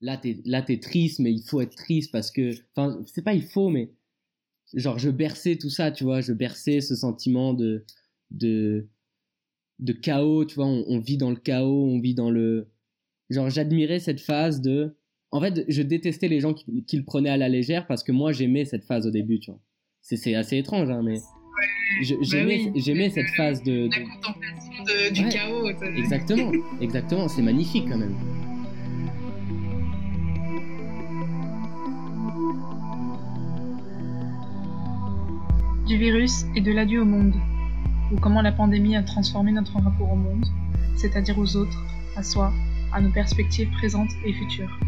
là t'es là t'es triste mais il faut être triste parce que enfin c'est pas il faut mais genre je berçais tout ça tu vois je berçais ce sentiment de de de chaos tu vois on, vit dans le chaos on vit dans le genre j'admirais cette phase de en fait je détestais les gens qui, qui, le prenaient à la légère parce que moi j'aimais cette phase au début tu vois. C'est c'est assez étrange hein mais bah j'aimais j'aimais cette phase de, la contemplation de, du chaos exactement exactement c'est magnifique quand même du virus et de l'adieu au monde, ou comment la pandémie a transformé notre rapport au monde, c'est-à-dire aux autres, à soi, à nos perspectives présentes et futures.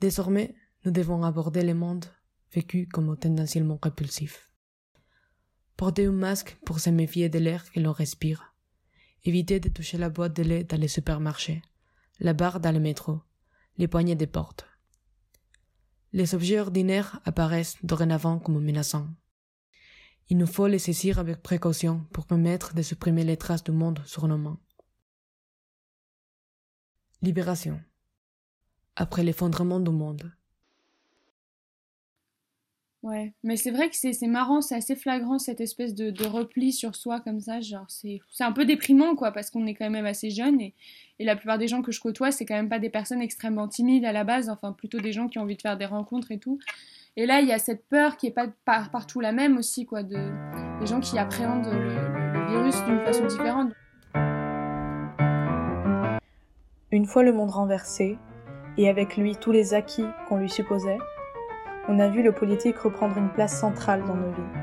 Désormais, nous devons aborder le monde vécu comme tendanciellement répulsif. Porter un masque pour se méfier de l'air que l'on respire. Éviter de toucher la boîte de lait dans les supermarchés, la barre dans le métro, les poignées des portes. Les objets ordinaires apparaissent dorénavant comme menaçants. Il nous faut les saisir avec précaution pour permettre de supprimer les traces du monde sur nos mains. Libération. Après l'effondrement du monde, Ouais, mais c'est vrai que c'est marrant, c'est assez flagrant cette espèce de, de, repli sur soi comme ça, genre c'est un peu déprimant quoi, parce qu'on est quand même assez jeune et, et la plupart des gens que je côtoie, c'est quand même pas des personnes extrêmement timides à la base, enfin plutôt des gens qui ont envie de faire des rencontres et tout. Et là, il y a cette peur qui est pas partout la même aussi, quoi, de, des gens qui appréhendent le, le virus d'une façon différente. Une fois le monde renversé, et avec lui tous les acquis qu'on lui supposait, on a vu le politique reprendre une place centrale dans nos vies,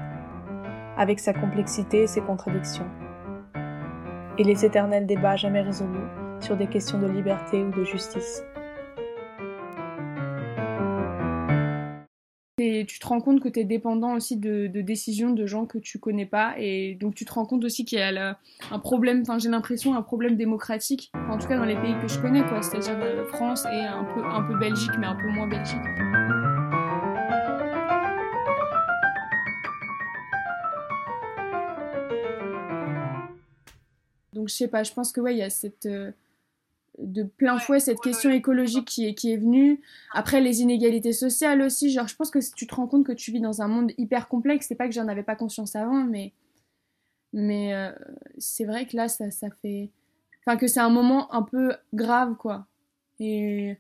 avec sa complexité et ses contradictions, et les éternels débats jamais résolus sur des questions de liberté ou de justice. Et tu te rends compte que tu es dépendant aussi de, décisions de gens que tu connais pas. Et donc tu te rends compte aussi qu'il y a un problème, enfin j'ai l'impression, un problème démocratique, en tout cas dans les pays que je connais, quoi. C'est-à-dire euh, France et un peu, un peu Belgique, mais un peu moins Belgique. Donc je sais pas, je pense que ouais, il y a cette euh, de plein fouet cette question écologique qui est, qui est venue. Après les inégalités sociales aussi, genre je pense que tu te rends compte que tu vis dans un monde hyper complexe, c'est pas que j'en avais pas conscience avant, mais mais euh, c'est vrai que là ça, ça fait enfin que c'est un moment un peu grave quoi. Et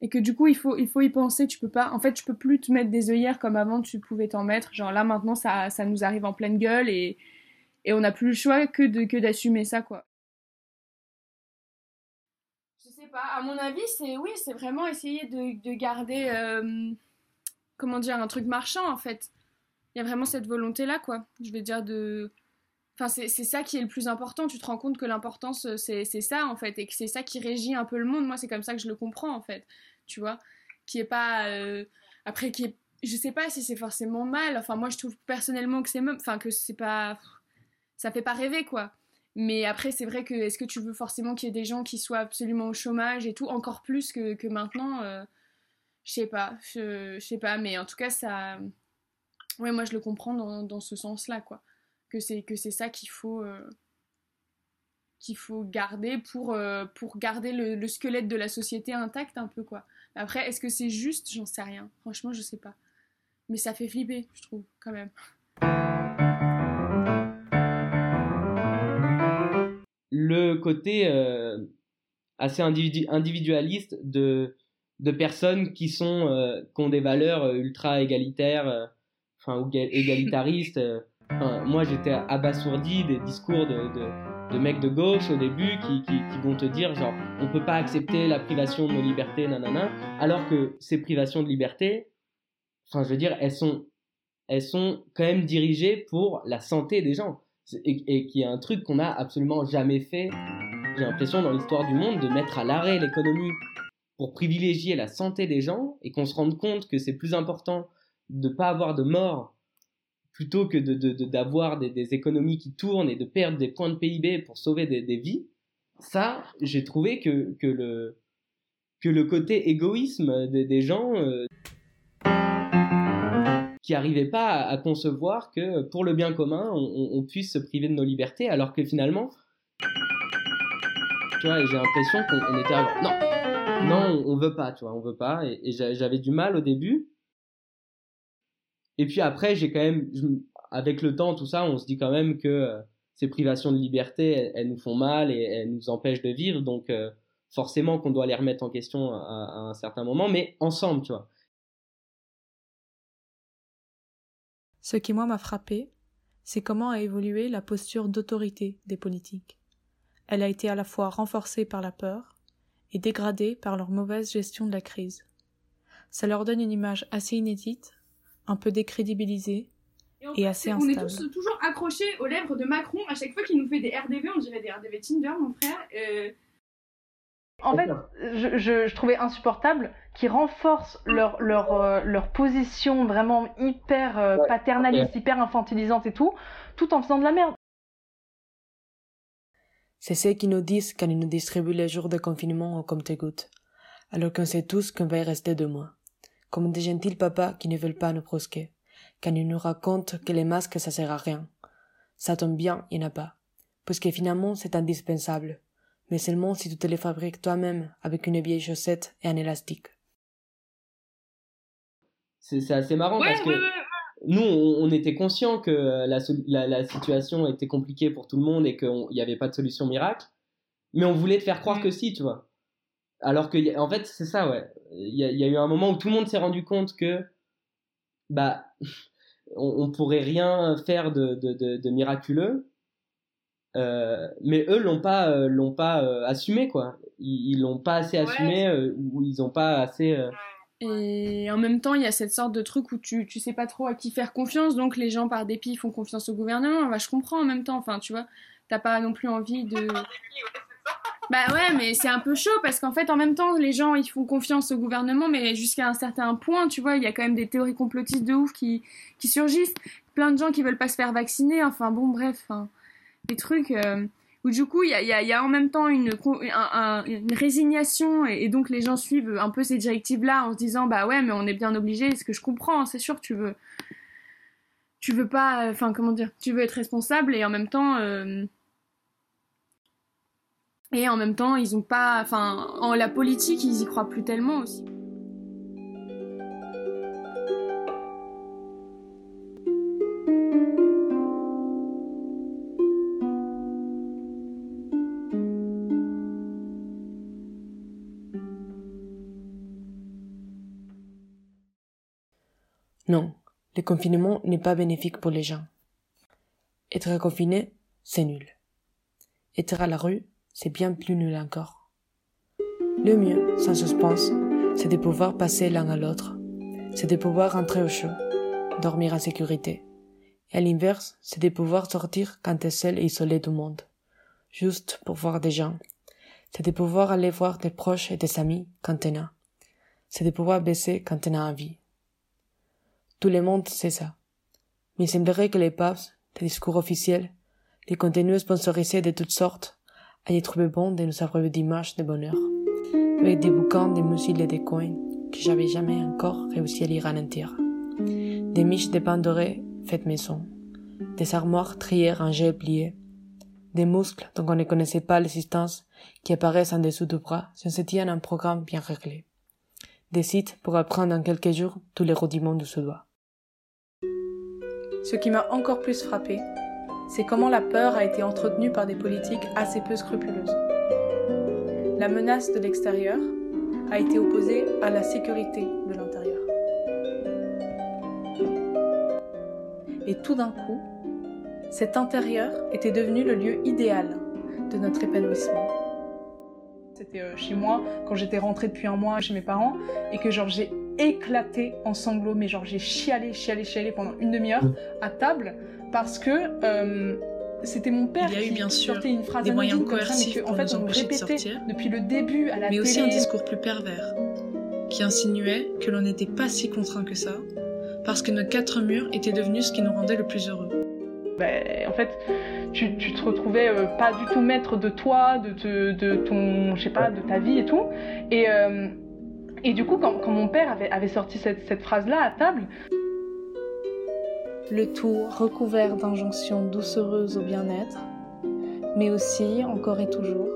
et que du coup il faut il faut y penser, tu peux pas en fait tu peux plus te mettre des œillères comme avant tu pouvais t'en mettre. Genre là maintenant ça ça nous arrive en pleine gueule et et on n'a plus le choix que de que d'assumer ça quoi. Je sais pas, à mon avis, c'est oui, c'est vraiment essayer de, de garder euh, comment dire un truc marchand en fait. Il y a vraiment cette volonté là quoi. Je vais dire de Enfin, c'est ça qui est le plus important. Tu te rends compte que l'importance, c'est ça, en fait, et que c'est ça qui régit un peu le monde. Moi, c'est comme ça que je le comprends, en fait. Tu vois? Qui est pas. Euh, après, qui est. Je sais pas si c'est forcément mal. Enfin, moi, je trouve personnellement que c'est. Enfin, que c'est pas ça fait pas rêver quoi. Mais après, c'est vrai que est-ce que tu veux forcément qu'il y ait des gens qui soient absolument au chômage et tout, encore plus que, que maintenant euh, Je sais pas, je, sais pas, mais en tout cas, ça. Ouais, moi je le comprends dans, dans ce sens-là, quoi. Que c'est, que c'est ça qu'il faut. Euh, qu'il faut garder pour, euh, pour garder le, le, squelette de la société intact un peu quoi. Après, est-ce que c'est juste? J'en sais rien. Franchement, je sais pas. Mais ça fait flipper, je trouve, quand même. Le côté euh, assez individualiste de, de personnes qui sont euh, qui ont des valeurs euh, ultra égalitaires, enfin ou égalitaristes. moi, j'étais abasourdi des discours de, de, de, mecs de gauche au début qui, qui, qui, vont te dire genre on peut pas accepter la privation de nos libertés, nanana, alors que ces privations de liberté, enfin je veux dire, elles sont elles sont quand même dirigées pour la santé des gens et, qui est un truc qu'on n'a absolument jamais fait, j'ai l'impression, dans l'histoire du monde, de mettre à l'arrêt l'économie pour privilégier la santé des gens et qu'on se rende compte que c'est plus important de ne pas avoir de morts plutôt que d'avoir de, de, des, économies qui tournent et de perdre des points de PIB pour sauver des, vies, ça, j'ai trouvé que, que, le, que le côté égoïsme des, des gens... Euh, qui n'arrivaient pas à, concevoir que pour le bien commun, on, puisse se priver de nos libertés, alors que finalement, tu vois, j'ai l'impression qu'on était non, non, on, veut pas, tu vois, on veut pas, et, j'avais du mal au début. Et puis après, j'ai quand même, avec le temps, tout ça, on se dit quand même que euh, ces privations de liberté, elles, nous font mal et elles nous empêchent de vivre, donc euh, forcément qu'on doit les remettre en question à, un certain moment, mais ensemble, tu vois. Ce qui, moi, m'a frappé, c'est comment a évolué la posture d'autorité des politiques. Elle a été à la fois renforcée par la peur et dégradée par leur mauvaise gestion de la crise. Ça leur donne une image assez inédite, un peu décrédibilisée et, assez instable. On est tous toujours accrochés aux lèvres de Macron à chaque fois qu'il nous fait des RDV, on dirait des RDV Tinder, mon frère. Euh, en fait, je, je, trouvais insupportable qu'ils renforcent leur, leur, euh, leur position vraiment hyper euh, paternaliste, hyper infantilisante et tout, tout en faisant de la merde. C'est ce qu'ils nous disent quand ils nous distribuent les jours de confinement au compte-gouttes, alors qu'on sait tous qu'on va y rester deux mois, comme des gentils papas qui ne veulent pas nous brusquer, quand ils nous racontent que les masques ça sert à rien. Ça tombe bien, il n'y en a pas, puisque finalement c'est indispensable mais seulement si tu te les fabriques toi-même avec une vieille chaussette et un élastique. C'est assez marrant parce que nous, on, était conscients que la, la, situation était compliquée pour tout le monde et qu'il n'y avait pas de solution miracle, mais on voulait te faire croire mm. que si, tu vois. Alors que, en fait, c'est ça, ouais. Il y, a eu un moment où tout le monde s'est rendu compte que, bah, on, on pourrait rien faire de, de, de miraculeux, euh, mais eux l'ont pas euh, l'ont pas euh, assumé quoi. Ils l'ont pas assez assumé ou ils ont pas assez et en même temps il y a cette sorte de truc où tu tu sais pas trop à qui faire confiance donc les gens par dépit font confiance au gouvernement. Bah je comprends en même temps enfin tu vois t'as pas non plus envie de bah ouais mais c'est un peu chaud parce qu'en fait en même temps les gens ils font confiance au gouvernement mais jusqu'à un certain point tu vois il y a quand même des théories complotistes de ouf qui qui surgissent. Plein de gens qui veulent pas se faire vacciner enfin bon bref des trucs euh, où du coup il y a, en même temps une, une résignation et, donc les gens suivent un peu ces directives là en se disant bah ouais mais on est bien obligé ce que je comprends c'est sûr tu veux tu veux pas enfin comment dire tu veux être responsable et en même temps euh, et en même temps ils ont pas enfin en la politique ils y croient plus tellement aussi le confinement n'est pas bénéfique pour les gens. Être confiné, c'est nul. Être à la rue, c'est bien plus nul encore. Le mieux, sans suspense, c'est de pouvoir passer l'un à l'autre. C'est de pouvoir rentrer au chaud, dormir en sécurité. Et à l'inverse, c'est de pouvoir sortir quand t'es seul et isolé du monde. Juste pour voir des gens. C'est de pouvoir aller voir des proches et des amis quand t'en as. C'est de pouvoir baisser quand t'en as envie. Tout le monde sait ça. Mais il semblerait que les papes, les discours officiels, les contenus sponsorisés de toutes sortes, aient trouvé bon de nous abreuver d'images de bonheur, avec des bouquins, des musiques et des coins que j'avais jamais encore réussi à lire entier. Des miches de pain doré faites maison, des armoires triées rangées et pliées, des muscles dont on ne connaissait pas l'existence qui apparaissent en dessous du bras si on se tient un programme bien réglé. Des sites pour apprendre en quelques jours tous les rudiments de ce doigt. Ce qui m'a encore plus frappé, c'est comment la peur a été entretenue par des politiques assez peu scrupuleuses. La menace de l'extérieur a été opposée à la sécurité de l'intérieur. Et tout d'un coup, cet intérieur était devenu le lieu idéal de notre épanouissement. C'était euh, chez moi quand j'étais rentrée depuis un mois chez mes parents et que genre j'ai éclaté en sanglots, mais genre j'ai chialé, chialé, chialé pendant une demi-heure à table parce que euh, c'était mon père Il y a eu, bien sûr, sortait une phrase des moyens coercitifs pour en fait, nous empêcher de sortir, depuis le début à la mais aussi un discours plus pervers qui insinuait que l'on n'était pas si contraint que ça parce que nos quatre murs étaient devenus ce qui nous rendait le plus heureux. Ben, en fait, tu, tu, te retrouvais euh, pas du tout maître de toi, de, te, de ton, je sais pas, de ta vie et tout. Et, euh, et du coup, quand, mon père avait, sorti cette, cette phrase-là à table, le tout recouvert d'injonctions doucereuses au bien-être, mais aussi, encore et toujours,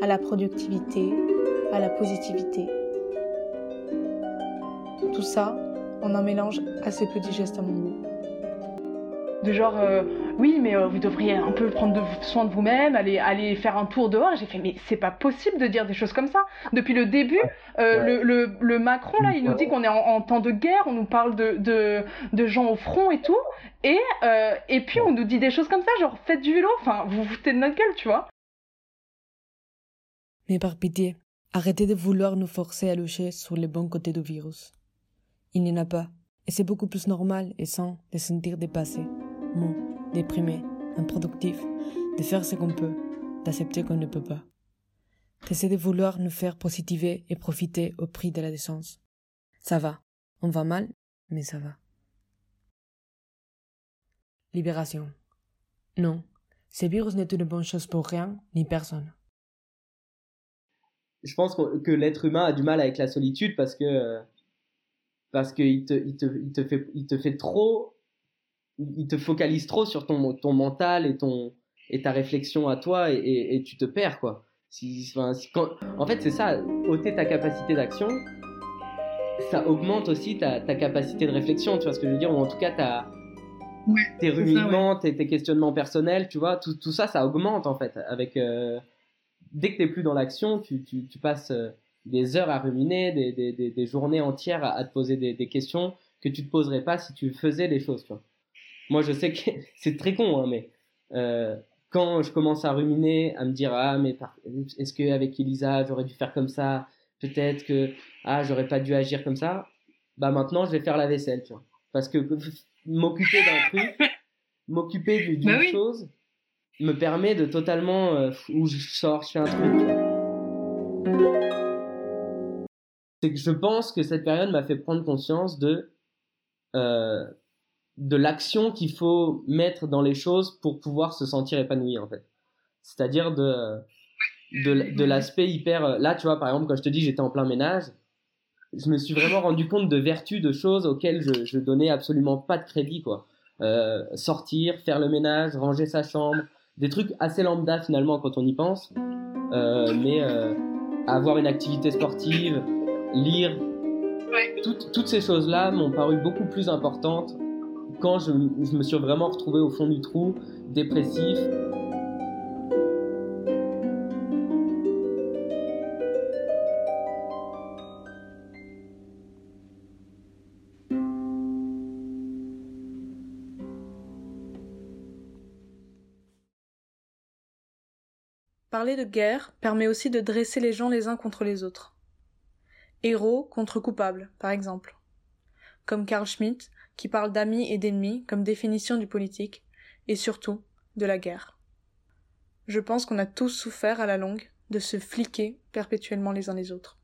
à la productivité, à la positivité. Tout ça en un mélange assez peu digeste à mon goût. De genre, euh, oui, mais euh, vous devriez un peu prendre soin de vous-même, aller, aller faire un tour dehors. J'ai fait, mais c'est pas possible de dire des choses comme ça. Depuis le début, euh, Le, le, le, Macron, là, il nous dit qu'on est en, temps de guerre, on nous parle de, de, de gens au front et tout. Et, et puis on nous dit des choses comme ça, genre, faites du vélo, enfin, vous vous foutez de notre gueule, tu vois. Mais par pitié, arrêtez de vouloir nous forcer à lucher sur les bons côtés du virus. Il n'y en a pas, et c'est beaucoup plus normal et sain de sentir dépassé, déprimé, improductif, de faire ce qu'on peut, d'accepter qu'on ne peut pas. D'essayer de vouloir nous faire positiver et profiter au prix de la décence. Ça va, on va mal, mais ça va. Libération. Non, ce virus n'est une bonne chose pour rien ni personne je pense que l'être humain a du mal avec la solitude parce que parce qu'il te, il te, il te il te fait trop il te focalise trop sur ton ton mental et ton et ta réflexion à toi et, et, tu te perds quoi si, enfin, quand, en fait c'est ça ôter ta capacité d'action ça augmente aussi ta, ta capacité de réflexion tu vois ce que je veux dire ou en tout cas ta tes ruminements tes, tes, questionnements personnels tu vois tout, tout ça ça augmente en fait avec euh, dès que tu n'es plus dans l'action, tu, tu, tu, passes euh, des heures à ruminer, des, des, des journées entières à, te poser des, questions que tu te poserais pas si tu faisais les choses. Tu vois. Moi, je sais que c'est très con, hein, mais euh, quand je commence à ruminer, à me dire ah mais est-ce que avec Elisa j'aurais dû faire comme ça, peut-être que ah j'aurais pas dû agir comme ça, bah maintenant je vais faire la vaisselle, tu vois, parce que m'occuper d'un truc, m'occuper d'une bah chose, me permet de totalement euh, où je sors, je fais un truc. C'est que je pense que cette période m'a fait prendre conscience de euh, de l'action qu'il faut mettre dans les choses pour pouvoir se sentir épanoui en fait. C'est-à-dire de de, de l'aspect hyper euh, là tu vois par exemple quand je te dis j'étais en plein ménage je me suis vraiment rendu compte de vertus de choses auxquelles je, je donnais absolument pas de crédit quoi euh, sortir faire le ménage ranger sa chambre des trucs assez lambda finalement quand on y pense. Euh, mais euh, avoir une activité sportive, lire, toutes ces choses-là m'ont paru beaucoup plus importantes quand je, me suis vraiment retrouvé au fond du trou, dépressif, Parler de guerre permet aussi de dresser les gens les uns contre les autres. Héros contre coupables, par exemple. Comme Carl Schmitt, qui parle d'amis et d'ennemis comme définition du politique, et surtout de la guerre. Je pense qu'on a tous souffert à la longue de se fliquer perpétuellement les uns les autres.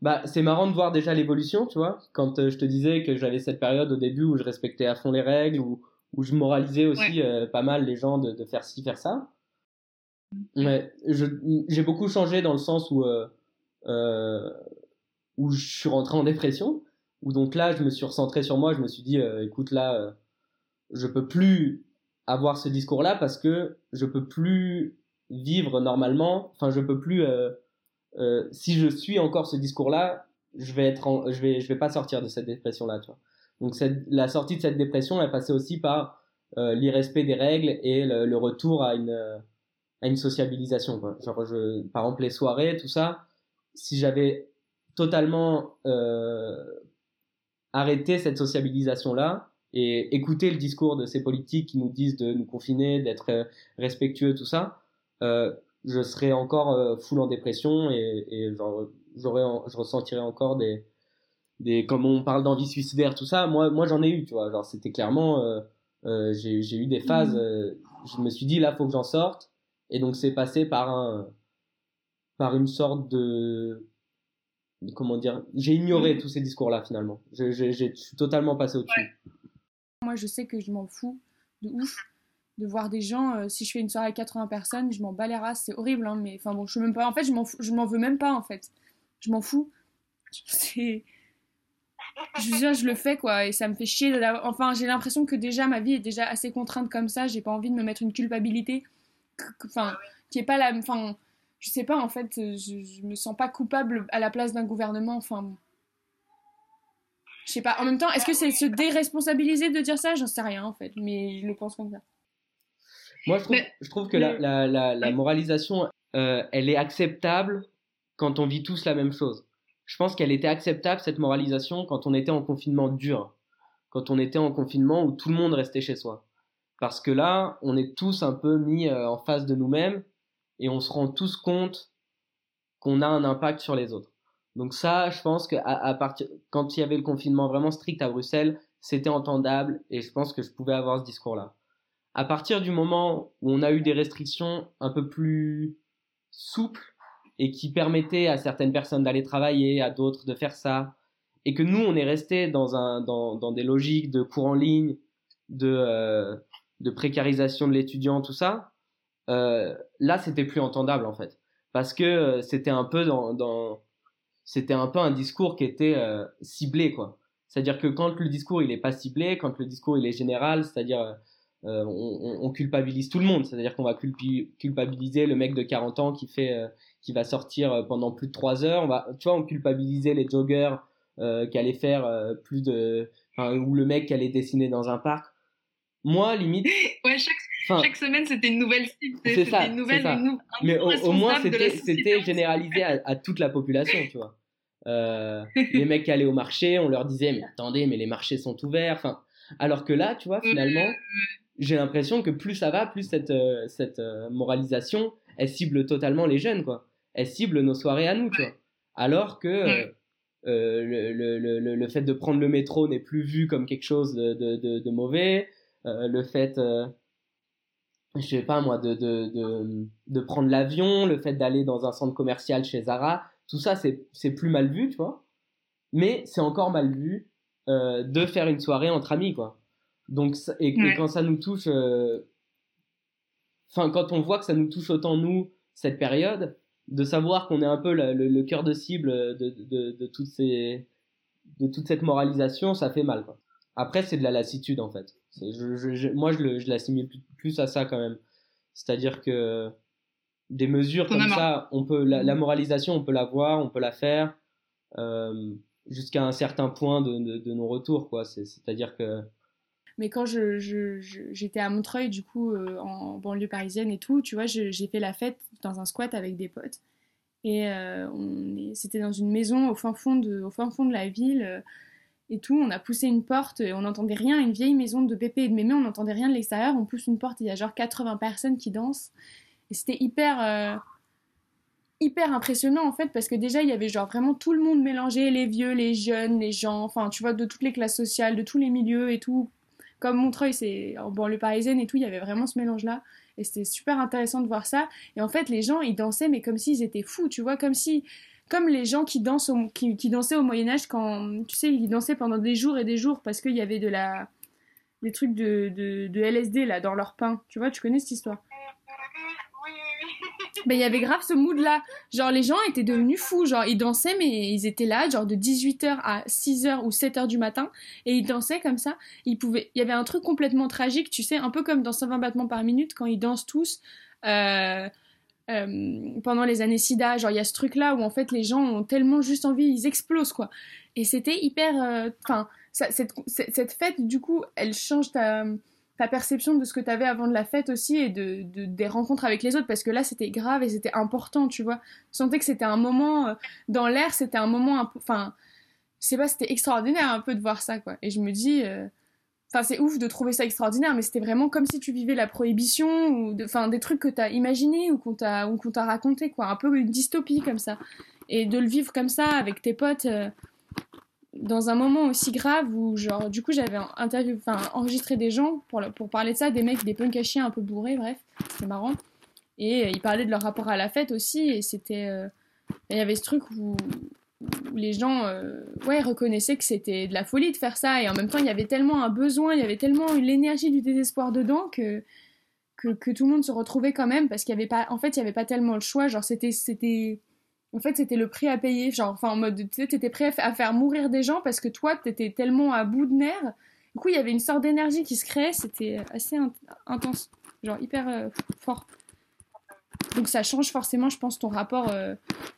Bah, c'est marrant de voir déjà l'évolution, tu vois. Quand euh, je te disais que j'avais cette période au début où je respectais à fond les règles, ou où je moralisais aussi euh, pas mal les gens de, de, faire ci, faire ça. Mais j'ai beaucoup changé dans le sens où, euh, euh, où je suis rentré en dépression, où donc là, je me suis recentré sur moi, je me suis dit, euh, écoute, là, euh, je peux plus avoir ce discours-là parce que je peux plus vivre normalement, enfin, je peux plus, si je suis encore ce discours-là, je vais être je vais, je vais pas sortir de cette dépression-là, tu vois. Donc la sortie de cette dépression est passée aussi par euh, l'irrespect des règles et le, retour à une, à une sociabilisation. Quoi. Genre, je, par exemple, les soirées, tout ça, si j'avais totalement euh, arrêté cette sociabilisation-là et écouté le discours de ces politiques qui nous disent de nous confiner, d'être euh, respectueux, tout ça, euh, je serais encore euh, full en dépression et, et genre, j'aurais, je ressentirais encore des, des comme on parle d'envie suicidaire tout ça. Moi moi j'en ai eu tu vois. Genre c'était clairement euh, euh, j'ai j'ai eu des phases mmh. euh, je me suis dit là faut que j'en sorte. Et donc c'est passé par un par une sorte de comment dire j'ai ignoré mmh. tous ces discours là finalement je je, je suis totalement passé au dessus moi je sais que je m'en fous de ouf de voir des gens euh, si je fais une soirée à 80 personnes je m'en bats les races c'est horrible hein, mais enfin bon je même pas en fait je m'en je m'en veux même pas en fait je m'en fous c'est je veux dire, je le fais quoi, et ça me fait chier. Enfin, j'ai l'impression que déjà ma vie est déjà assez contrainte comme ça, j'ai pas envie de me mettre une culpabilité, enfin, qui est pas la. Enfin, je sais pas, en fait, je, je me sens pas coupable à la place d'un gouvernement, enfin. Je sais pas, en même temps, est-ce que c'est se déresponsabiliser de dire ça? J'en sais rien en fait, mais je le pense comme ça. Moi, je trouve, je trouve que la, la, la, la moralisation, euh, elle est acceptable quand on vit tous la même chose. Je pense qu'elle était acceptable, cette moralisation, quand on était en confinement dur. Quand on était en confinement où tout le monde restait chez soi. Parce que là, on est tous un peu mis euh, en face de nous-mêmes et on se rend tous compte qu'on a un impact sur les autres. Donc ça, je pense que à, partir quand il y avait le confinement vraiment strict à Bruxelles, c'était entendable et je pense que je pouvais avoir ce discours-là. À partir du moment où on a eu des restrictions un peu plus souples et qui permettaient à certaines personnes d'aller travailler, à d'autres de faire ça, et que nous on est resté dans dans, des logiques de cours en ligne, de euh, de précarisation de l'étudiant, tout ça, euh, là c'était plus entendable en fait, parce que euh, c'était un peu dans, c'était un peu un discours qui était euh, ciblé, quoi. C'est-à-dire que quand le discours il est pas ciblé, quand le discours il est général, c'est-à-dire on, on, culpabilise tout le monde, c'est-à-dire qu'on va culpabiliser le mec de 40 ans qui fait, qui va sortir pendant plus de 3 heures, on va, tu vois, on culpabilisait les joggers qui allaient faire plus de, ou le mec qui allait dessiner dans un parc. Moi, limite. ouais, chaque, chaque semaine, c'était une nouvelle cible. C'est ça. Une nouvelle, ça. Une, Mais au, au, moins, c'était généralisé à, à, toute la population, tu vois. Euh, les mecs qui allaient au marché, on leur disait, mais attendez, mais les marchés sont ouverts. Enfin, alors que là, tu vois, finalement, j'ai l'impression que plus ça va, plus cette, euh, cette euh, moralisation, elle cible totalement les jeunes, quoi. Elle cible nos soirées à nous, tu vois. Alors que euh, le, le, le, le, fait de prendre le métro n'est plus vu comme quelque chose de, de, de, de mauvais. Euh, le fait, euh, je sais pas moi, de, de, de, de prendre l'avion, le fait d'aller dans un centre commercial chez Zara, tout ça c'est plus mal vu, tu vois. Mais c'est encore mal vu euh, de faire une soirée entre amis, quoi. Donc, et, quand ça nous touche, enfin, quand on voit que ça nous touche autant nous, cette période, de savoir qu'on est un peu le, le, le cœur de cible de, de, de, toutes ces, de toute cette moralisation, ça fait mal, quoi. Après, c'est de la lassitude, en fait. Je, je, moi, je, je l'assimile plus à ça quand même. C'est-à-dire que des mesures comme ça, on peut la, la, moralisation, on peut la voir, on peut la faire euh, jusqu'à un certain point de, de, de nos retours, quoi. C'est-à-dire que mais quand je, j'étais à Montreuil, du coup, euh, en banlieue parisienne et tout, tu vois, j'ai fait la fête dans un squat avec des potes. Et euh, c'était dans une maison au fin fond de, au fin fond de la ville. Euh, et tout. On a poussé une porte et on n'entendait rien. Une vieille maison de pépé et de mémé, on n'entendait rien de l'extérieur. On pousse une porte, il y a genre 80 personnes qui dansent. Et c'était hyper, euh, hyper impressionnant en fait, parce que déjà il y avait genre vraiment tout le monde mélangé, les vieux, les jeunes, les gens, enfin tu vois, de toutes les classes sociales, de tous les milieux et tout. Comme Montreuil, c'est en banlieue parisienne et tout, il y avait vraiment ce mélange-là. Et c'était super intéressant de voir ça. Et en fait, les gens, ils dansaient, mais comme s'ils étaient fous, tu vois, comme si comme les gens qui, dansent qui, qui, dansaient au Moyen Âge quand, tu sais, ils dansaient pendant des jours et des jours parce qu'il y avait de la, des trucs de, de, de, LSD là dans leur pain. Tu vois, tu connais cette histoire? Ben, il y avait grave ce mood là. Genre, les gens étaient devenus fous. Genre, ils dansaient, mais ils étaient là, genre de 18h à 6h ou 7h du matin. Et ils dansaient comme ça. Ils pouvaient... Il y avait un truc complètement tragique, tu sais, un peu comme dans 120 battements par minute quand ils dansent tous. Euh, euh, pendant les années SIDA, genre il y a ce truc là où en fait les gens ont tellement juste envie, ils explosent quoi. Et c'était hyper, euh, enfin cette, cette, fête du coup, elle change ta, perception de ce que tu avais avant de la fête aussi et de, de, des rencontres avec les autres parce que là c'était grave et c'était important, tu vois. Je sentais que c'était un moment euh, dans l'air, c'était un moment, enfin, je sais pas, c'était extraordinaire un peu de voir ça quoi. Et je me dis C'est ouf de trouver ça extraordinaire, mais c'était vraiment comme si tu vivais la prohibition, ou de, enfin, des trucs que t'as imaginés ou qu'on t'a, qu'on raconté, quoi. Un peu une dystopie comme ça. Et de le vivre comme ça avec tes potes, euh, dans un moment aussi grave où, genre, du coup, j'avais interview, enfin, enregistré des gens pour, parler de ça, des mecs, des punks à chiens un peu bourrés, bref, c'était marrant. Et euh, ils parlaient de leur rapport à la fête aussi, et c'était. Euh, il y avait ce truc où, où les gens euh, ouais, reconnaissaient que c'était de la folie de faire ça et en même temps il y avait tellement un besoin, il y avait tellement l'énergie du désespoir dedans que, que, tout le monde se retrouvait quand même parce qu'il y avait pas en fait il y avait pas tellement le choix genre c'était c'était en fait, c'était le prix à payer. Genre, enfin, en mode, tu sais, t'étais prêt à faire mourir des gens parce que toi, t'étais tellement à bout de nerfs. Du coup, il y avait une sorte d'énergie qui se créait. C'était assez intense. Genre, hyper euh, fort. Donc, ça change forcément, je pense, ton rapport. Euh,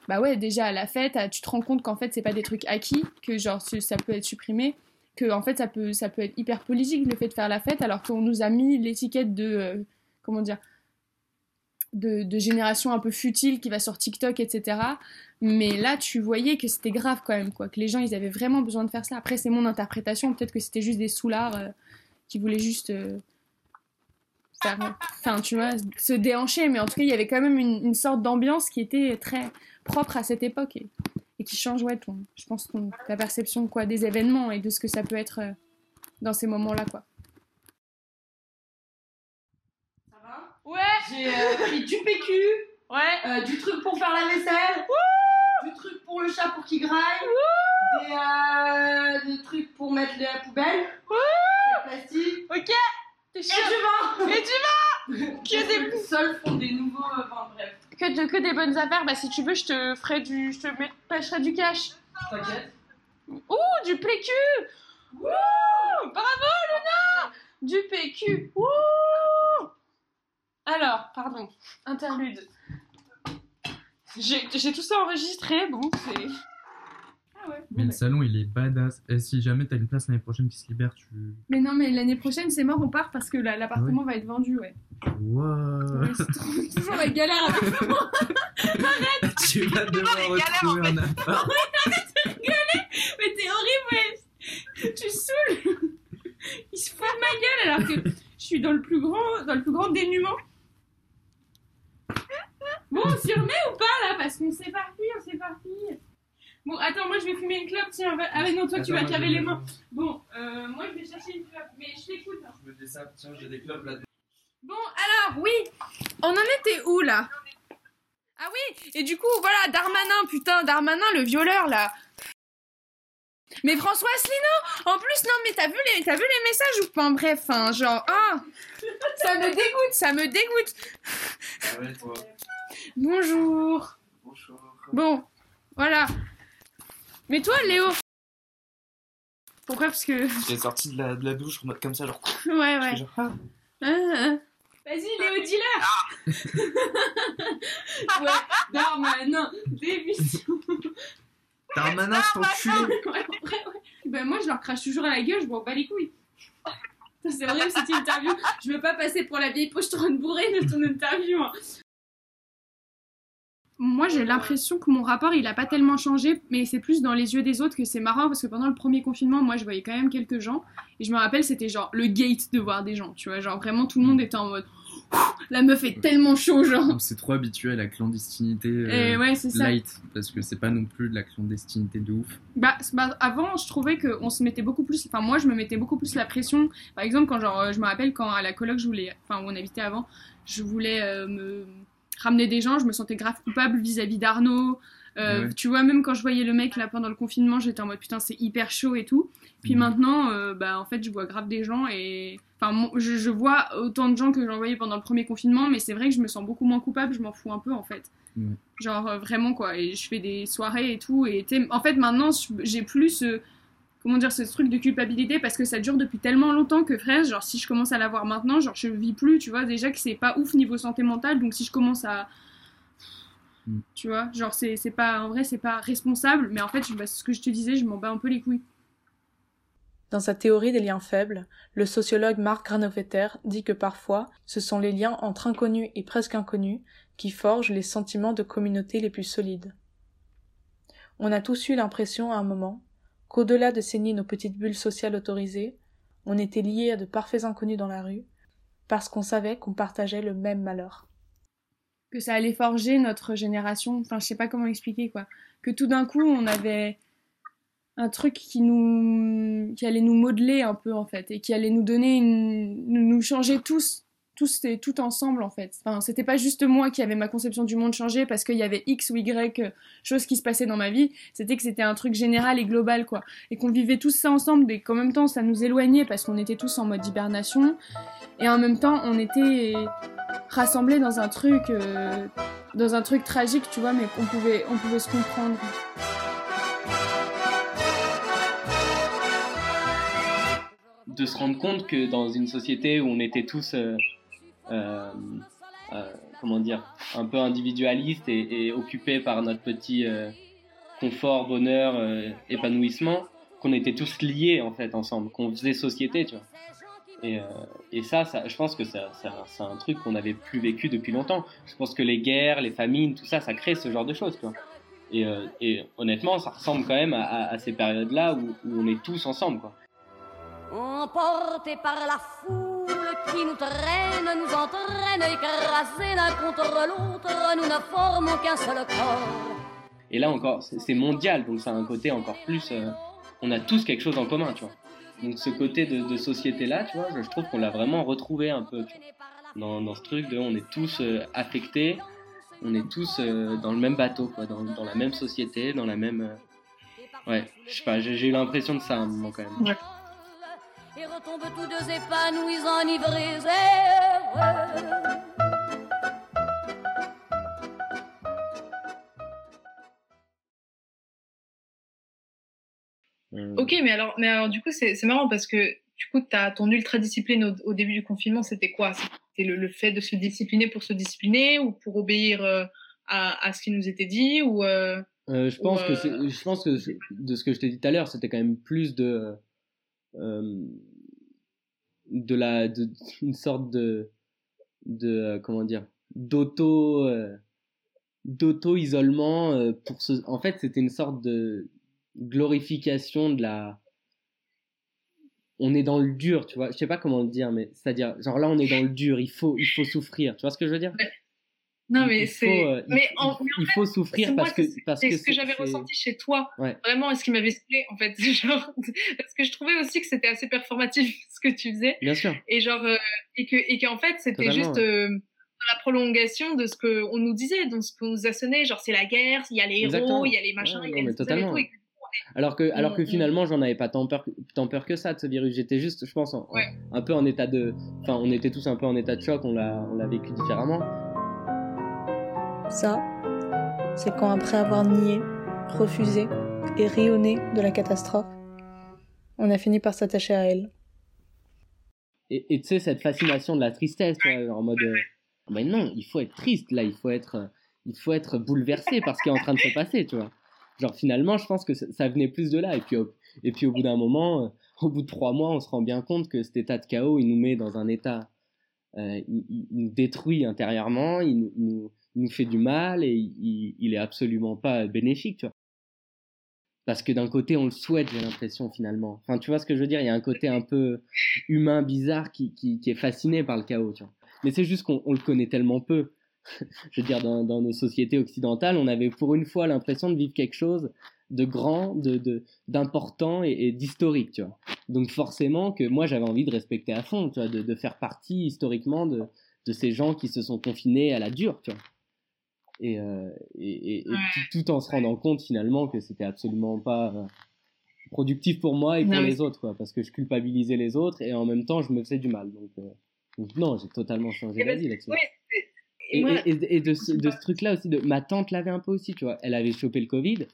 bah ouais, déjà à la fête, tu te rends compte qu'en fait, c'est pas des trucs acquis, que genre, ça peut être supprimé. Que en fait, ça peut, ça peut être hyper politique le fait de faire la fête, alors qu'on nous a mis l'étiquette de. Euh, comment dire de, génération un peu futile qui va sur TikTok, etc. Mais là, tu voyais que c'était grave quand même, quoi. Que les gens, ils avaient vraiment besoin de faire ça. Après, c'est mon interprétation. Peut-être que c'était juste des soulards euh, qui voulaient juste enfin, tu vois, se déhancher. Mais en tout cas, il y avait quand même une, sorte d'ambiance qui était très propre à cette époque et, qui change, ouais, ton, je pense, ton, ta perception, quoi, des événements et de ce que ça peut être euh, dans ces moments-là, quoi. Ouais. J'ai euh, pris du PQ. Ouais. Euh, du truc pour faire la vaisselle. Du truc pour le chat pour qu'il graille. Des, euh, trucs pour mettre la poubelle. Wouh. plastique. Ok. Et du vin. Et du vin. que des seuls font des nouveaux. Enfin bref. Que, que des bonnes affaires. Bah si tu veux, je te ferai du, je te pêcherai du cash. T'inquiète. Ouh, du PQ. Wouh. Bravo Luna. Du PQ. Ouh. Alors, pardon, interlude. J'ai tout ça enregistré, bon, c'est. Ah ouais. Mais le salon, il est badass. Et si jamais t'as une place l'année prochaine qui se libère, tu. Mais non, mais l'année prochaine, c'est mort, on part parce que l'appartement ah va être vendu, ouais. Wow. c'est toujours la galère avec moi. Arrête Tu vas devoir retrouver un appart. Arrête de rigoler Mais t'es horrible, ouais Tu saoules Il se fout de ma gueule alors que je suis dans le plus grand, dans le plus grand dénuement. Bon, on s'y remet ou pas là? Parce qu'on s'est parti, on s'est parti. Bon, attends, moi je vais fumer une clope. Tiens, va... ah non, toi tu vas te laver les mains. Bon, euh, moi je vais chercher une clope, mais je t'écoute. Hein. Je me dis ça, tiens, j'ai des clopes là. Bon, alors, oui, on en était où là? Ah oui, et du coup, voilà, Darmanin, putain, Darmanin, le violeur là. Mais François Asselineau En plus, non, mais t'as vu, les, t'as vu les messages ou pas? Bref, hein, genre, ah Ça me dégoûte, ça me dégoûte Ouais, toi. Bonjour. Bonjour. Bon, voilà. Mais toi, Léo Pourquoi? Parce que. J'ai sorti de la, de la douche en mode comme ça, genre. Ouais, ouais. Ah. Ah, ah. Vas-y, Léo, dis-le Ouais, Darmanin, démission Darmanin, c'est ton cul ouais, Ben moi, je leur crache toujours à la gueule, je m'en bats les couilles. C'est vrai, cette interview. Je veux pas passer pour la vieille pochetronne bourrée de ton interview. Hein moi j'ai l'impression que mon rapport il a pas tellement changé, mais c'est plus dans les yeux des autres que c'est marrant parce que pendant le premier confinement, moi je voyais quand même quelques gens et je me rappelle c'était genre le gate de voir des gens, tu vois, genre vraiment tout le monde était en mode la meuf est tellement chaud genre. C'est trop habitué à la clandestinité euh, ouais, light parce que c'est pas non plus de la clandestinité de ouf. Bah, bah avant je trouvais qu'on se mettait beaucoup plus, enfin moi je me mettais beaucoup plus la pression. Par exemple quand genre je me rappelle quand à la coloc je voulais, enfin où on habitait avant, je voulais euh, me ramener des gens, je me sentais grave coupable vis-à-vis d'Arnaud. Euh, tu vois, même quand je voyais le mec là pendant le confinement, j'étais en mode putain, c'est hyper chaud et tout. Puis mhm. maintenant, euh, bah en fait, je vois grave des gens et. Enfin, je, vois autant de gens que j'en voyais pendant le premier confinement, mais c'est vrai que je me sens beaucoup moins coupable, je m'en fous un peu en fait. Genre euh, vraiment quoi. Et je fais des soirées et tout. Et en fait, maintenant, j'ai plus comment dire, ce truc de culpabilité parce que ça dure depuis tellement longtemps que frère, genre si je commence à l'avoir maintenant, genre je vis plus, tu vois, déjà que c'est pas ouf niveau santé mentale, donc si je commence à. Mm. Tu vois, genre c'est pas. En vrai, c'est pas responsable, mais en fait, bah, ce que je te disais, je m'en bats un peu les couilles. Dans sa théorie des liens faibles, le sociologue Marc Granovetter dit que parfois, ce sont les liens entre inconnus et presque inconnus qui forgent les sentiments de communauté les plus solides. On a tous eu l'impression à un moment qu'au-delà de saigner nos petites bulles sociales autorisées, on était liés à de parfaits inconnus dans la rue, parce qu'on savait qu'on partageait le même malheur. Que ça allait forger notre génération, enfin je sais pas comment expliquer quoi. Que tout d'un coup on avait un truc qui nous qui allait nous modeler un peu en fait et qui allait nous donner nous changer tous tous tout ensemble en fait. Enfin, c'était pas juste moi qui avait ma conception du monde changée parce qu'il y avait X ou Y euh, choses qui se passaient dans ma vie, c'était que c'était un truc général et global quoi. Et qu'on vivait tous ça ensemble et qu'en même temps ça nous éloignait parce qu'on était tous en mode hibernation et en même temps on était rassemblés dans un truc euh, dans un truc tragique, tu vois, mais qu'on pouvait, on pouvait se comprendre. De se rendre compte que dans une société où on était tous, euh, euh, euh, comment dire, un peu individualistes et, occupés par notre petit confort, bonheur, épanouissement, qu'on était tous liés en fait ensemble, qu'on faisait société, tu vois. Et, euh, ça, ça, je pense que c'est un truc qu'on n'avait plus vécu depuis longtemps. Je pense que les guerres, les famines, tout ça, ça crée ce genre de choses. Tu. Et, euh, honnêtement, ça ressemble quand même à, ces périodes-là où, où, on est tous ensemble. Quoi. Emportés par la foule qui nous traîne, nous entraîne, écrasés l'un contre l'autre, nous ne formons qu'un seul corps. Et là encore, c'est mondial, donc ça a un côté encore plus. Euh, on a tous quelque chose en commun, tu vois. Donc ce côté de, société-là, tu vois, je, trouve qu'on l'a vraiment retrouvé un peu dans, ce truc de on est tous euh, affectés, on est tous euh, dans le même bateau, quoi, dans, la même société, dans la même... Euh, ouais, je sais pas, j'ai eu l'impression de ça à un moment quand même. Ouais. Et retombe tous deux épanouis, enivrés, Euh, ok, mais alors, mais alors du coup, c'est marrant parce que du coup, as, ton ultra-discipline au, au, début du confinement, c'était quoi? C'était le, fait de se discipliner pour se discipliner ou pour obéir euh, à, à, ce qui nous était dit ou euh, euh je pense que je pense que de ce que je t'ai dit tout à l'heure, c'était quand même plus de de la une sorte de de comment dire d'auto d'auto isolement pour ce en fait c'était une sorte de glorification de la on est dans le dur tu vois. Je sais pas comment le dire mais c'est à dire genre là on est dans le dur il faut il faut souffrir tu vois ce que je veux dire? Non mais c'est euh, mais il, faut souffrir parce que parce que ce que j'avais ressenti chez toi vraiment et ce qui m'avait saoulé en fait genre parce que je trouvais aussi que c'était assez performatif ce que tu faisais bien sûr et genre euh, et que et qu'en fait c'était juste euh, la prolongation de ce qu'on nous disait, de ce qu'on nous a sonné, genre c'est la guerre, il y a les héros, il y a les machins, il y a les totalement. Alors que, alors que mm, mm. finalement, j'en avais pas tant peur, tant peur que ça de ce virus. J'étais juste, je pense, un peu en état de. Enfin, on était tous un peu en état de choc, on on l'a vécu différemment. Ça, c'est quand après avoir nié, refusé et rayonné de la catastrophe, on a fini par s'attacher à elle. Et tu sais, cette fascination de la tristesse, en mode. Euh, mais non, il faut être triste, là, il faut être, il faut être bouleversé par ce qui est en train de se passer, tu vois. Genre finalement, je pense que ça, venait plus de là. Et puis, au, et puis au bout d'un moment, euh, au bout de trois mois, on se rend bien compte que cet état de chaos, il nous met dans un état, euh, il, nous détruit intérieurement, il, nous, nous fait du mal et il, il est absolument pas bénéfique, tu vois. Parce que d'un côté, on le souhaite, j'ai l'impression finalement. Enfin, tu vois ce que je veux dire? Il y a un côté un peu humain, bizarre, qui, qui, est fasciné par le chaos, tu vois. Mais c'est juste qu'on le connaît tellement peu je veux dire, dans, nos sociétés occidentales, on avait pour une fois l'impression de vivre quelque chose de grand, de d'important et, d'historique, tu vois. Donc forcément que moi j'avais envie de respecter à fond, tu vois, de, faire partie historiquement de, de ces gens qui se sont confinés à la dure, tu vois. Et, euh, et, tout, en se rendant compte finalement que c'était absolument pas euh, productif pour moi et pour les autres, quoi, parce que je culpabilisais les autres et en même temps je me faisais du mal. Donc, euh, non, j'ai totalement changé d'avis là-dessus. Et, de ce, de ce truc-là aussi, de, ma tante l'avait un peu aussi, tu vois. Elle avait chopé le Covid.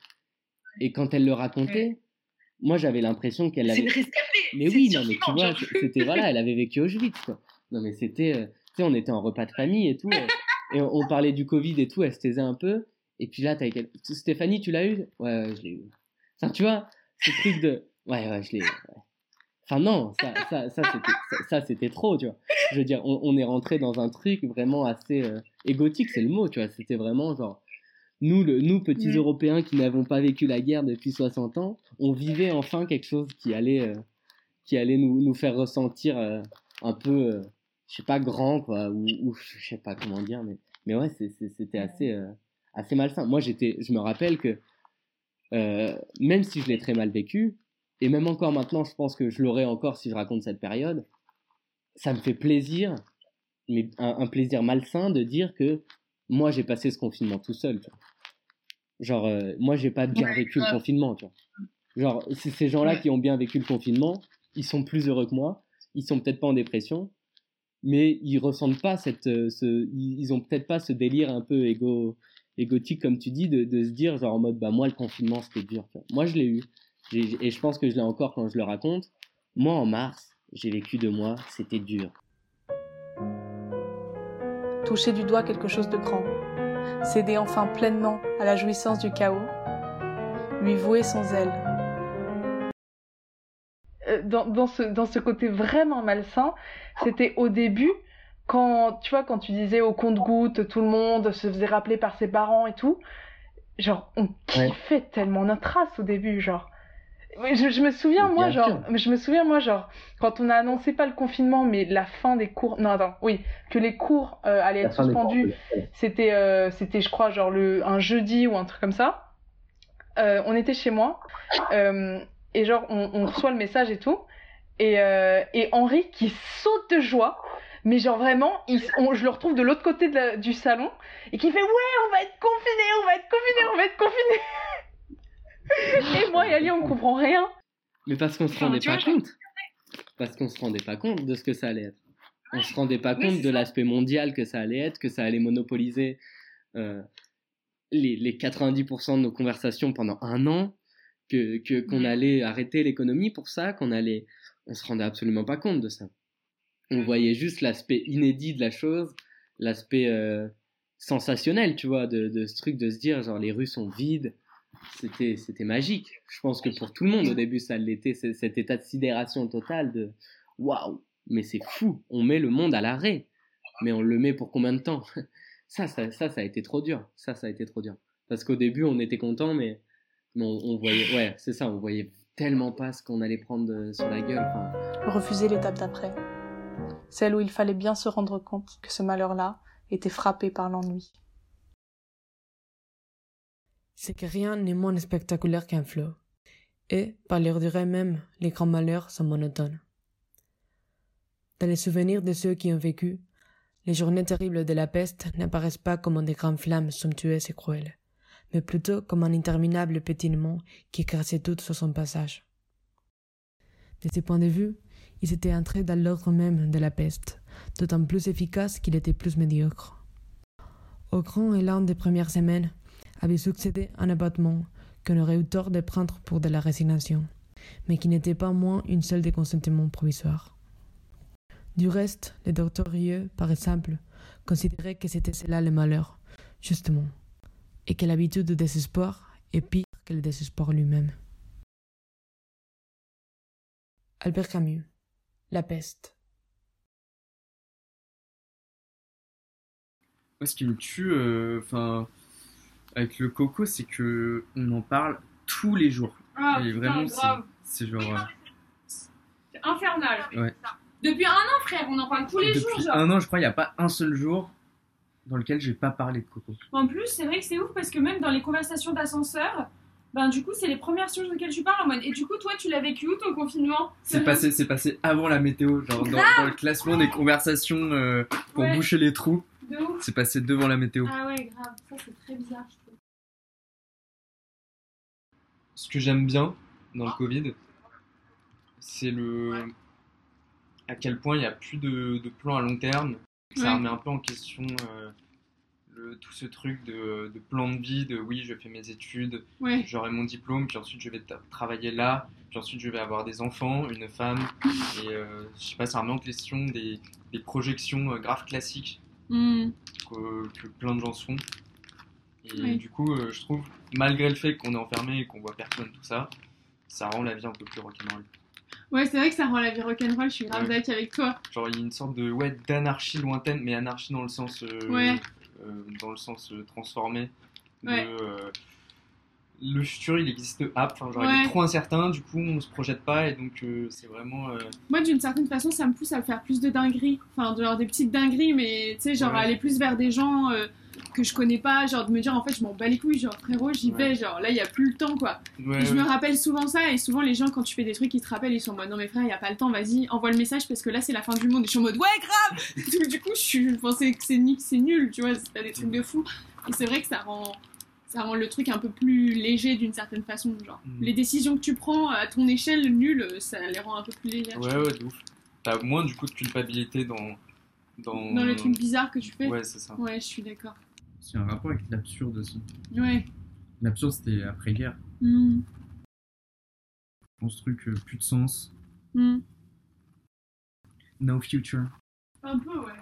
Et quand elle le racontait, moi j'avais l'impression qu'elle avait. Mais oui, non, mais tu vois, c'était voilà, elle avait vécu Auschwitz, quoi. Non, mais c'était. Euh, tu sais, on était en repas de famille et tout. Et on, parlait du Covid et tout, elle se taisait un peu. Et puis là, t'as Stéphanie, tu l'as eu? Ouais, ouais, je l'ai eu. Enfin, tu vois, ce truc de. Ouais, ouais, je l'ai eu. Enfin non, ça, ça, ça, ça c'était trop, tu vois. Je veux dire, on, est rentré dans un truc vraiment assez euh, égotique, c'est le mot, tu vois. C'était vraiment genre, nous, le, nous petits Européens qui n'avons pas vécu la guerre depuis 60 ans, on vivait enfin quelque chose qui allait, euh, qui allait nous, nous faire ressentir euh, un peu, je sais pas, grand, quoi, ou, ou, je sais pas comment dire, mais, mais ouais, c'était assez, assez malsain. Moi, j'étais, je me rappelle que même si je l'ai très mal vécu, et même encore maintenant, je pense que je l'aurais encore si je raconte cette période, ça me fait plaisir, mais un, plaisir malsain de dire que moi j'ai passé ce confinement tout seul. Tu vois. Genre, euh, moi j'ai pas bien vécu le confinement. Tu vois. Genre, ces gens-là qui ont bien vécu le confinement, ils sont plus heureux que moi, ils sont peut-être pas en dépression, mais ils ressentent pas cette, ce, ils, ont peut-être pas ce délire un peu égo, égotique comme tu dis de, de, se dire genre en mode bah moi le confinement c'était dur. Moi je l'ai eu et je pense que je l'ai encore quand je le raconte. Moi en mars j'ai vécu deux mois, c'était dur. Toucher du doigt quelque chose de grand, céder enfin pleinement à la jouissance du chaos, lui vouer son zèle. Dans, dans, ce, dans ce côté vraiment malsain, c'était au début, quand tu vois, quand tu disais au compte-goutte, tout le monde se faisait rappeler par ses parents et tout, genre, on kiffait tellement notre race au début, genre. Je, je me souviens, moi, genre, je me souviens, moi, genre, quand on a annoncé pas le confinement, mais la fin des cours, non, attends, oui, que les cours euh, allaient être suspendus, c'était, euh, c'était, je crois, genre, le, un jeudi ou un truc comme ça. Euh, on était chez moi, et genre, on, on, reçoit le message et tout, et, et Henri qui saute de joie, mais genre vraiment, il, je le retrouve de l'autre côté de du salon, et qui fait, ouais, on va être confiné, on va être confiné, on va être confiné. Et moi et Ali, on comprend rien. Mais parce qu'on se rendait pas compte. Parce qu'on se rendait pas compte de ce que ça allait être. On se rendait pas compte de l'aspect mondial que ça allait être, que ça allait monopoliser euh, les, les 90% de nos conversations pendant un an, que qu'on allait arrêter l'économie pour ça, qu'on allait. On se rendait absolument pas compte de ça. On voyait juste l'aspect inédit de la chose, l'aspect euh, sensationnel, tu vois, de, de ce truc de se dire genre les rues sont vides, c'était c'était magique. Je pense que pour tout le monde au début ça l'était, cet état de sidération totale de waouh, mais c'est fou, on met le monde à l'arrêt, mais on le met pour combien de temps? Ça, ça, ça, ça a été trop dur. Ça, ça a été trop dur. Parce qu'au début, on était content, mais, on, voyait, ouais, c'est ça, on voyait tellement pas ce qu'on allait prendre sur la gueule. Refuser l'étape d'après. Celle où il fallait bien se rendre compte que ce malheur-là était frappé par l'ennui c'est que rien n'est moins spectaculaire qu'un flot, et, par leur durée même, les grands malheurs sont monotones. Dans les souvenirs de ceux qui ont vécu, les journées terribles de la peste n'apparaissent pas comme des grandes flammes somptueuses et cruelles, mais plutôt comme un interminable pétillement qui écrasait tout sur son passage. De ce point de vue, ils étaient entrés dans l'ordre même de la peste, d'autant plus efficace qu'il était plus médiocre. Au grand élan des premières semaines, avait succédé un abattement qu'on aurait eu tort de prendre pour de la résignation, mais qui n'était pas moins une seule des consentiments provisoires. Du reste, le docteur Rieux, par exemple, considérait que c'était cela le malheur, justement, et que l'habitude du désespoir est pire que le désespoir lui-même. Albert Camus, La peste. ce qui me tue, euh, enfin, avec le coco, c'est que on en parle tous les jours. Ah, et vraiment, c'est genre. Euh, c'est infernal. Ouais. Depuis un an, frère, on en parle tous les jours. Un an, je crois, il n'y a pas un seul jour dans lequel j'ai pas parlé de coco. En plus, c'est vrai que c'est ouf parce que même dans les conversations d'ascenseur, ben du coup, c'est les premières choses auxquelles tu parles en mode. Et du coup, toi, tu l'as vécu où ton confinement? C'est passé, c'est passé avant la météo, genre dans, le classement des conversations euh, pour boucher les trous. C'est passé devant la météo. Ah ouais, grave. Ça, c'est très bizarre, je trouve. Ce que j'aime bien dans le Covid, c'est le. à quel point il n'y a plus de, de, plan à long terme. Ça remet un peu en question euh, le, tout ce truc de, de, plan de vie, de oui, je fais mes études, j'aurai mon diplôme, puis ensuite je vais travailler là, puis ensuite je vais avoir des enfants, une femme, et euh, je sais pas, ça remet en question des, des projections euh, graves classiques Hmm. Que, plein de gens sont. Et du coup, euh, je trouve, malgré le fait qu'on est enfermé et qu'on voit personne, tout ça, ça rend la vie un peu plus rock'n'roll. Ouais, c'est vrai que ça rend la vie rock'n'roll, je suis grave d'accord avec toi. Genre, il y a une sorte de ouais, d'anarchie lointaine, mais anarchie dans le sens, euh, euh, dans le sens transformé. De, le futur il existe pas, enfin, genre il est trop incertain, du coup on se projette pas et donc euh, c'est vraiment. Euh, Moi d'une certaine façon ça me pousse à faire plus de dingueries, enfin genre des petites dingueries, mais tu sais, genre aller plus vers des gens euh, que je connais pas, genre de me dire en fait je m'en bats les couilles, genre frérot j'y vais, genre là il y a plus le temps quoi. je me rappelle souvent ça et souvent les gens quand tu fais des trucs ils te rappellent, ils sont en mode non mais frère il y a pas le temps, vas-y envoie le message parce que là c'est la fin du monde et je suis en mode ouais grave Du coup je suis, pensais que c'est nul, tu vois, c'est pas des trucs de fou. Et c'est vrai que ça rend ça rend le truc un peu plus léger d'une certaine façon. Genre, mm. les décisions que tu prends à ton échelle nulle, ça les rend un peu plus légères. Ouais, ouais, de ouf. T'as moins du coup de culpabilité dans, dans... Dans le truc bizarre que tu fais Ouais, c'est ça. Ouais, je suis d'accord. C'est un rapport avec l'absurde aussi. Ouais. L'absurde, c'était après-guerre. Dans ce truc, euh, plus de sens. Hmm. No future. Un peu, ouais.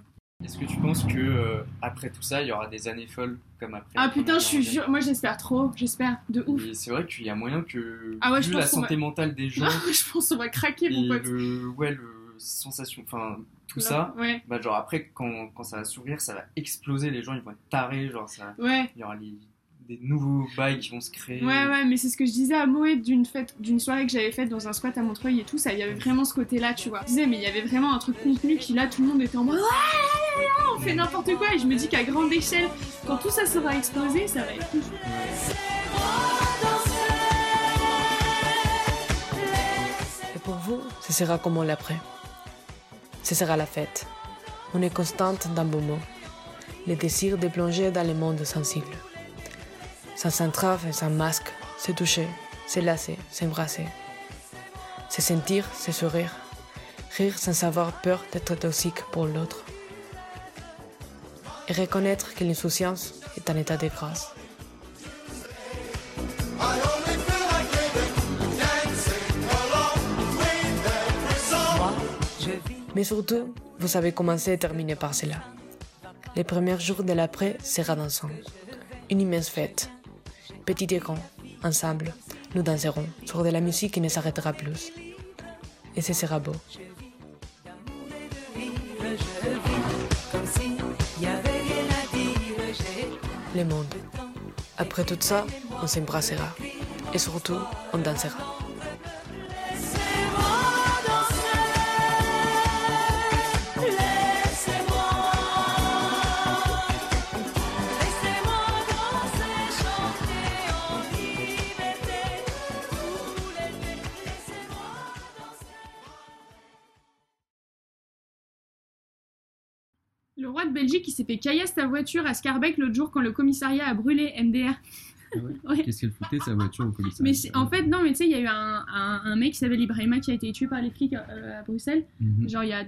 Est-ce que tu penses que euh, après tout ça, il y aura des années folles comme après Ah putain, je suis jure, moi j'espère trop, j'espère, de ouf. Et c'est vrai qu'il y a moyen que Ah ouais, je vu pense la qu'on santé va- mentale des gens je pense qu'on va craquer, mon pote. le ouais le sensation, enfin tout ça, ouais. bah genre après quand, quand ça va s'ouvrir, ça va exploser, les gens ils vont être tarés, genre ça, Ouais. il y aura les- des nouveaux bails qui vont se créer. Ouais, ouais, mais c'est ce que je disais à Moé d'une fête, d'une soirée que j'avais faite dans un squat à Montreuil et tout, ça, il y avait vraiment ce côté-là, tu vois. Je disais, mais il y avait vraiment un truc contenu qui là, tout le monde était en mode, ouais, on fait n'importe quoi, et je me dis qu'à grande échelle, quand tout ça sera explosé, ça va être. Et pour vous, ce sera comment l'après? Ce sera la fête. On est constante d'un mot. Le désir de plonger dans le monde sensible. Sans entrave et sans masque, se toucher, se lasser, s'embrasser. Se sentir, se sourire. Rire sans avoir peur d'être toxique pour l'autre. Et reconnaître que l'insouciance est un état de grâce. Mais surtout, vous savez commencer et terminer par cela. Les premiers jours de l'après sera dansant. Une immense fête. Petit et grand, ensemble, nous danserons sur de la musique qui ne s'arrêtera plus. Et ce sera beau. Le monde. Après tout ça, on s'embrassera. Et surtout, on dansera. Il s'est fait caillasse sa voiture à Scarbeck l'autre jour quand le commissariat a brûlé MDR. Ah ouais Ouais. Qu'est-ce qu'elle foutait sa voiture au commissariat Mais en fait, non, mais tu sais, il y a eu un, un- un mec qui s'appelle Ibrahima qui a été tué par les flics euh, à Bruxelles, Mhm. genre il y a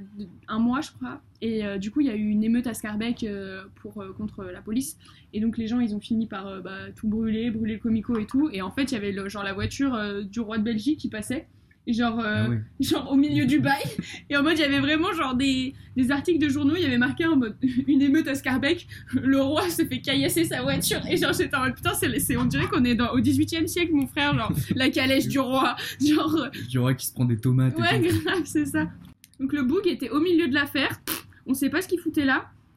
un mois, je crois. Et euh, du coup, il y a eu une émeute à Scarbeck euh, pour, contre la police. Et donc, les gens, ils ont fini par bah, tout brûler, brûler le comico et tout. Et en fait, il y avait le, genre la voiture du roi de Belgique qui passait. Genre, euh, Ah genre au milieu du bail. Et en mode, il y avait vraiment genre des, des articles de journaux, il y avait marqué en mode une émeute à Scarbeck, le roi se fait caillasser sa voiture. Et genre, j'étais en mode putain, c'est, on dirait qu'on est dans, au 18 e siècle, mon frère, genre la calèche du roi. Genre, Du roi qui se prend des tomates et ouais, tout. grave, c'est ça. Donc le boug était au milieu de l'affaire, on sait pas ce qu'il foutait là.